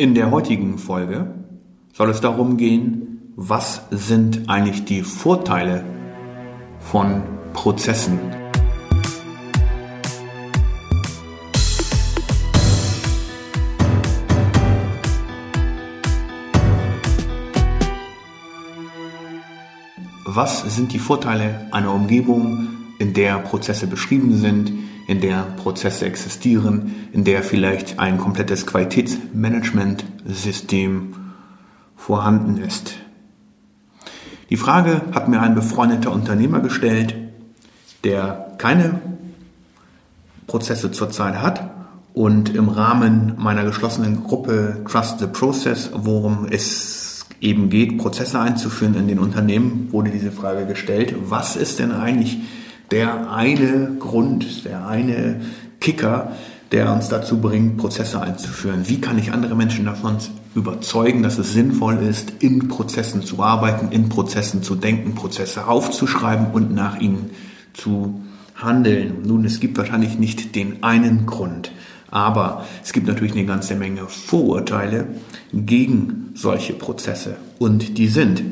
In der heutigen Folge soll es darum gehen, was sind eigentlich die Vorteile von Prozessen. Was sind die Vorteile einer Umgebung, in der Prozesse beschrieben sind, in der Prozesse existieren, in der vielleicht ein komplettes Qualitätsmanagementsystem vorhanden ist. Die Frage hat mir ein befreundeter Unternehmer gestellt, der keine Prozesse zurzeit hat und im Rahmen meiner geschlossenen Gruppe Trust the Process, worum es eben geht, Prozesse einzuführen in den Unternehmen, wurde diese Frage gestellt, was ist denn eigentlich der eine Grund, der eine Kicker, der uns dazu bringt, Prozesse einzuführen. Wie kann ich andere Menschen davon überzeugen, dass es sinnvoll ist, in Prozessen zu arbeiten, in Prozessen zu denken, Prozesse aufzuschreiben und nach ihnen zu handeln? Nun, es gibt wahrscheinlich nicht den einen Grund, aber es gibt natürlich eine ganze Menge Vorurteile gegen solche Prozesse. Und die sind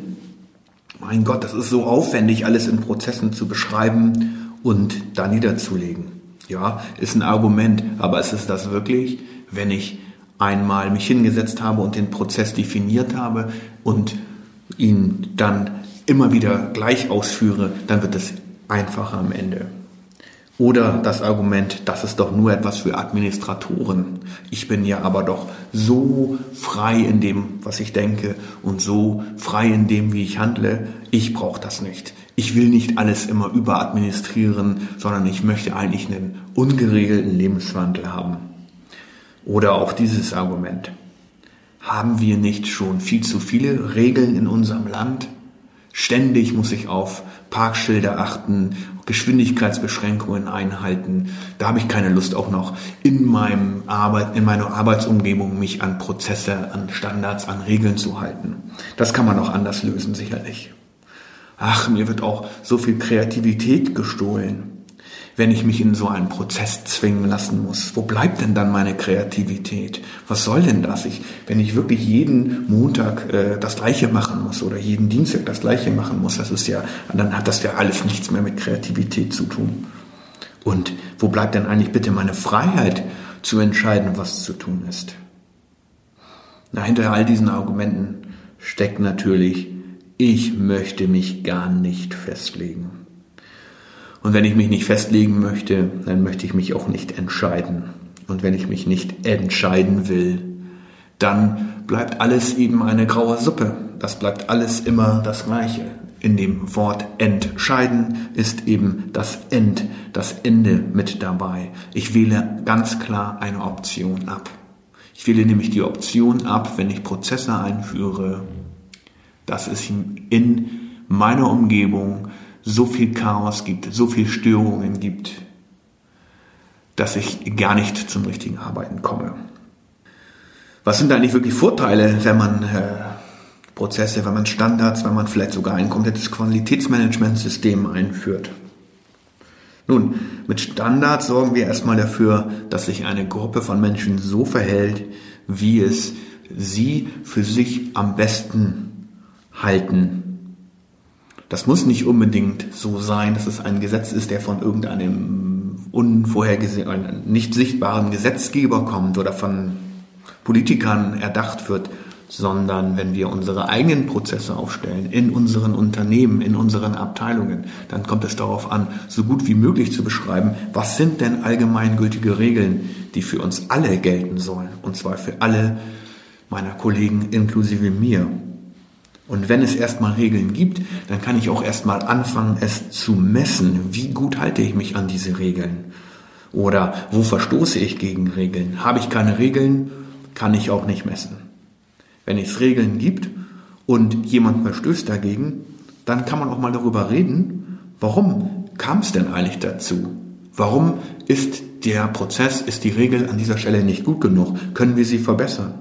mein Gott, das ist so aufwendig, alles in Prozessen zu beschreiben und da niederzulegen. Ja, ist ein Argument, aber ist es das wirklich, wenn ich einmal mich hingesetzt habe und den Prozess definiert habe und ihn dann immer wieder gleich ausführe, dann wird es einfacher am Ende. Oder das Argument, das ist doch nur etwas für Administratoren. Ich bin ja aber doch so frei in dem, was ich denke und so frei in dem, wie ich handle. Ich brauche das nicht. Ich will nicht alles immer überadministrieren, sondern ich möchte eigentlich einen ungeregelten Lebenswandel haben. Oder auch dieses Argument. Haben wir nicht schon viel zu viele Regeln in unserem Land? Ständig muss ich auf Parkschilder achten, Geschwindigkeitsbeschränkungen einhalten. Da habe ich keine Lust auch noch in meinem Arbeit, in meiner Arbeitsumgebung mich an Prozesse, an Standards, an Regeln zu halten. Das kann man auch anders lösen, sicherlich. Ach, mir wird auch so viel Kreativität gestohlen wenn ich mich in so einen Prozess zwingen lassen muss? Wo bleibt denn dann meine Kreativität? Was soll denn das? Ich, wenn ich wirklich jeden Montag äh, das Gleiche machen muss oder jeden Dienstag das Gleiche machen muss, das ist ja, dann hat das ja alles nichts mehr mit Kreativität zu tun. Und wo bleibt denn eigentlich bitte meine Freiheit zu entscheiden, was zu tun ist? Na, hinter all diesen Argumenten steckt natürlich, ich möchte mich gar nicht festlegen. Und wenn ich mich nicht festlegen möchte, dann möchte ich mich auch nicht entscheiden. Und wenn ich mich nicht entscheiden will, dann bleibt alles eben eine graue Suppe. Das bleibt alles immer das Gleiche. In dem Wort entscheiden ist eben das End, das Ende mit dabei. Ich wähle ganz klar eine Option ab. Ich wähle nämlich die Option ab, wenn ich Prozesse einführe, dass es in meiner Umgebung so viel Chaos gibt, so viel Störungen gibt, dass ich gar nicht zum richtigen Arbeiten komme. Was sind eigentlich wirklich Vorteile, wenn man äh, Prozesse, wenn man Standards, wenn man vielleicht sogar ein komplettes Qualitätsmanagementsystem einführt? Nun, mit Standards sorgen wir erstmal dafür, dass sich eine Gruppe von Menschen so verhält, wie es sie für sich am besten halten das muss nicht unbedingt so sein, dass es ein Gesetz ist, der von irgendeinem unvorhergesehenen, nicht sichtbaren Gesetzgeber kommt oder von Politikern erdacht wird, sondern wenn wir unsere eigenen Prozesse aufstellen, in unseren Unternehmen, in unseren Abteilungen, dann kommt es darauf an, so gut wie möglich zu beschreiben, was sind denn allgemeingültige Regeln, die für uns alle gelten sollen, und zwar für alle meiner Kollegen inklusive mir. Und wenn es erstmal Regeln gibt, dann kann ich auch erstmal anfangen, es zu messen. Wie gut halte ich mich an diese Regeln? Oder wo verstoße ich gegen Regeln? Habe ich keine Regeln, kann ich auch nicht messen. Wenn es Regeln gibt und jemand verstößt dagegen, dann kann man auch mal darüber reden, warum kam es denn eigentlich dazu? Warum ist der Prozess, ist die Regel an dieser Stelle nicht gut genug? Können wir sie verbessern?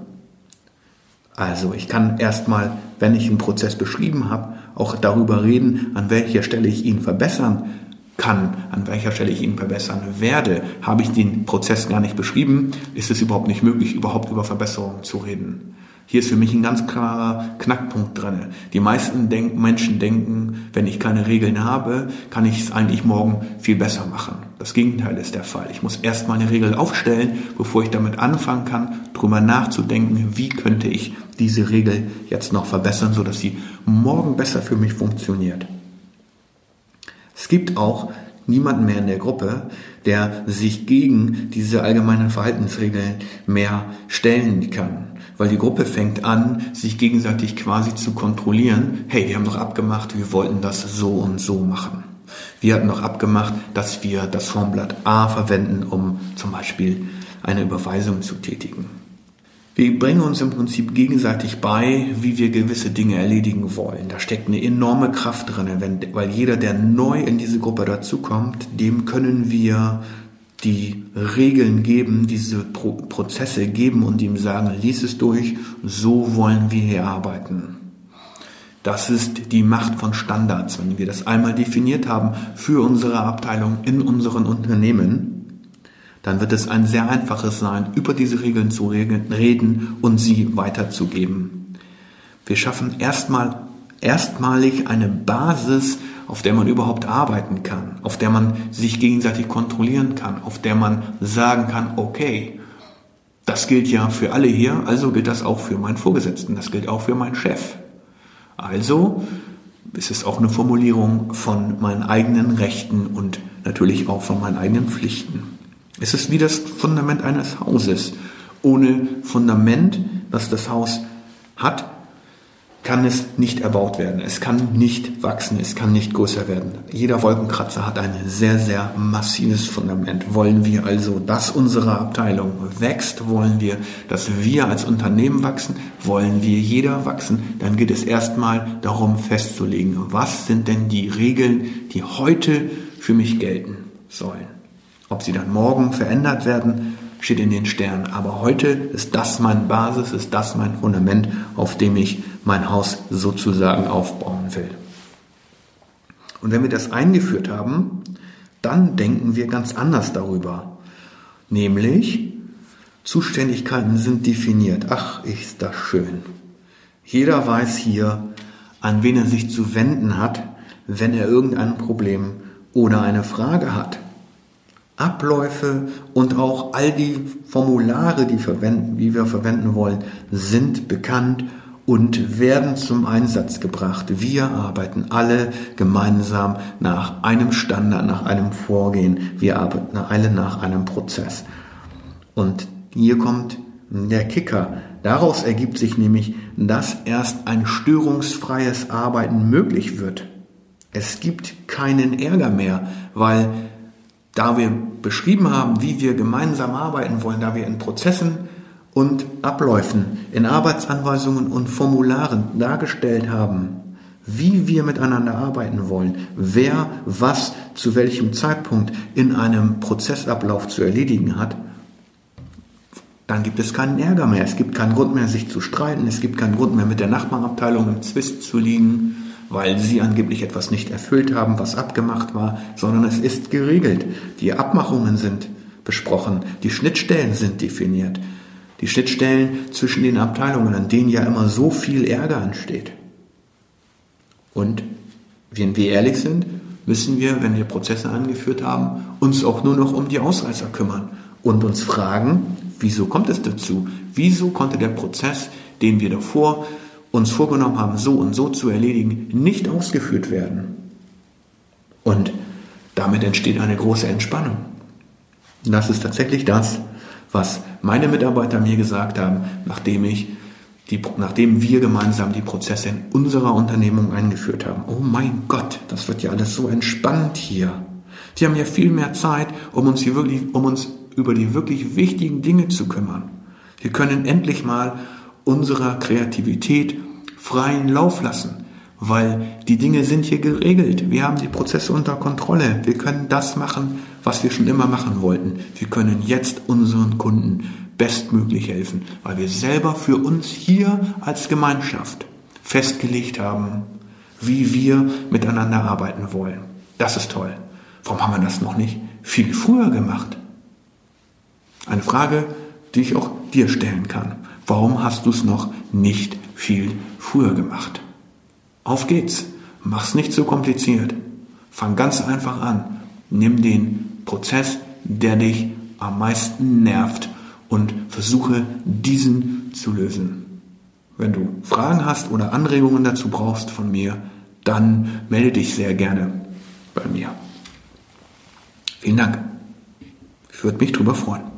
Also ich kann erstmal, wenn ich einen Prozess beschrieben habe, auch darüber reden, an welcher Stelle ich ihn verbessern kann, an welcher Stelle ich ihn verbessern werde. Habe ich den Prozess gar nicht beschrieben, ist es überhaupt nicht möglich, überhaupt über Verbesserungen zu reden. Hier ist für mich ein ganz klarer Knackpunkt drin. Die meisten denk Menschen denken, wenn ich keine Regeln habe, kann ich es eigentlich morgen viel besser machen. Das Gegenteil ist der Fall. Ich muss erstmal eine Regel aufstellen, bevor ich damit anfangen kann, darüber nachzudenken, wie könnte ich diese Regel jetzt noch verbessern, sodass sie morgen besser für mich funktioniert. Es gibt auch niemanden mehr in der Gruppe, der sich gegen diese allgemeinen Verhaltensregeln mehr stellen kann weil die Gruppe fängt an, sich gegenseitig quasi zu kontrollieren. Hey, wir haben doch abgemacht, wir wollten das so und so machen. Wir hatten doch abgemacht, dass wir das Formblatt A verwenden, um zum Beispiel eine Überweisung zu tätigen. Wir bringen uns im Prinzip gegenseitig bei, wie wir gewisse Dinge erledigen wollen. Da steckt eine enorme Kraft drin, weil jeder, der neu in diese Gruppe dazukommt, dem können wir die Regeln geben, diese Pro Prozesse geben und ihm sagen, lies es durch, so wollen wir hier arbeiten. Das ist die Macht von Standards. Wenn wir das einmal definiert haben für unsere Abteilung in unseren Unternehmen, dann wird es ein sehr einfaches sein, über diese Regeln zu reden und sie weiterzugeben. Wir schaffen erstmal erstmalig eine Basis auf der man überhaupt arbeiten kann, auf der man sich gegenseitig kontrollieren kann, auf der man sagen kann, okay, das gilt ja für alle hier, also gilt das auch für meinen Vorgesetzten, das gilt auch für meinen Chef. Also ist es auch eine Formulierung von meinen eigenen Rechten und natürlich auch von meinen eigenen Pflichten. Es ist wie das Fundament eines Hauses. Ohne Fundament, das das Haus hat, kann es nicht erbaut werden. Es kann nicht wachsen, es kann nicht größer werden. Jeder Wolkenkratzer hat ein sehr, sehr massives Fundament. Wollen wir also, dass unsere Abteilung wächst, wollen wir, dass wir als Unternehmen wachsen, wollen wir jeder wachsen, dann geht es erstmal darum festzulegen, was sind denn die Regeln, die heute für mich gelten sollen. Ob sie dann morgen verändert werden, steht in den Sternen. Aber heute ist das mein Basis, ist das mein Fundament, auf dem ich mein Haus sozusagen aufbauen will. Und wenn wir das eingeführt haben, dann denken wir ganz anders darüber. Nämlich, Zuständigkeiten sind definiert. Ach, ist das schön. Jeder weiß hier, an wen er sich zu wenden hat, wenn er irgendein Problem oder eine Frage hat. Abläufe und auch all die Formulare, die, verwenden, die wir verwenden wollen, sind bekannt und werden zum Einsatz gebracht. Wir arbeiten alle gemeinsam nach einem Standard, nach einem Vorgehen. Wir arbeiten alle nach einem Prozess. Und hier kommt der Kicker. Daraus ergibt sich nämlich, dass erst ein störungsfreies Arbeiten möglich wird. Es gibt keinen Ärger mehr, weil da wir beschrieben haben, wie wir gemeinsam arbeiten wollen, da wir in Prozessen und Abläufen, in Arbeitsanweisungen und Formularen dargestellt haben, wie wir miteinander arbeiten wollen, wer was zu welchem Zeitpunkt in einem Prozessablauf zu erledigen hat, dann gibt es keinen Ärger mehr. Es gibt keinen Grund mehr, sich zu streiten. Es gibt keinen Grund mehr, mit der Nachbarabteilung im Zwist zu liegen weil sie angeblich etwas nicht erfüllt haben, was abgemacht war, sondern es ist geregelt. Die Abmachungen sind besprochen, die Schnittstellen sind definiert. Die Schnittstellen zwischen den Abteilungen, an denen ja immer so viel Ärger entsteht. Und wenn wir ehrlich sind, müssen wir, wenn wir Prozesse angeführt haben, uns auch nur noch um die Ausreißer kümmern und uns fragen, wieso kommt es dazu? Wieso konnte der Prozess, den wir davor uns vorgenommen haben, so und so zu erledigen, nicht ausgeführt werden. Und damit entsteht eine große Entspannung. Das ist tatsächlich das, was meine Mitarbeiter mir gesagt haben, nachdem ich die, nachdem wir gemeinsam die Prozesse in unserer Unternehmung eingeführt haben. Oh mein Gott, das wird ja alles so entspannt hier. Die haben ja viel mehr Zeit, um uns hier wirklich, um uns über die wirklich wichtigen Dinge zu kümmern. Wir können endlich mal unserer Kreativität freien Lauf lassen, weil die Dinge sind hier geregelt. Wir haben die Prozesse unter Kontrolle. Wir können das machen, was wir schon immer machen wollten. Wir können jetzt unseren Kunden bestmöglich helfen, weil wir selber für uns hier als Gemeinschaft festgelegt haben, wie wir miteinander arbeiten wollen. Das ist toll. Warum haben wir das noch nicht viel früher gemacht? Eine Frage, die ich auch dir stellen kann. Warum hast du es noch nicht viel früher gemacht? Auf geht's. Mach's nicht so kompliziert. Fang ganz einfach an. Nimm den Prozess, der dich am meisten nervt und versuche diesen zu lösen. Wenn du Fragen hast oder Anregungen dazu brauchst von mir, dann melde dich sehr gerne bei mir. Vielen Dank. Ich würde mich darüber freuen.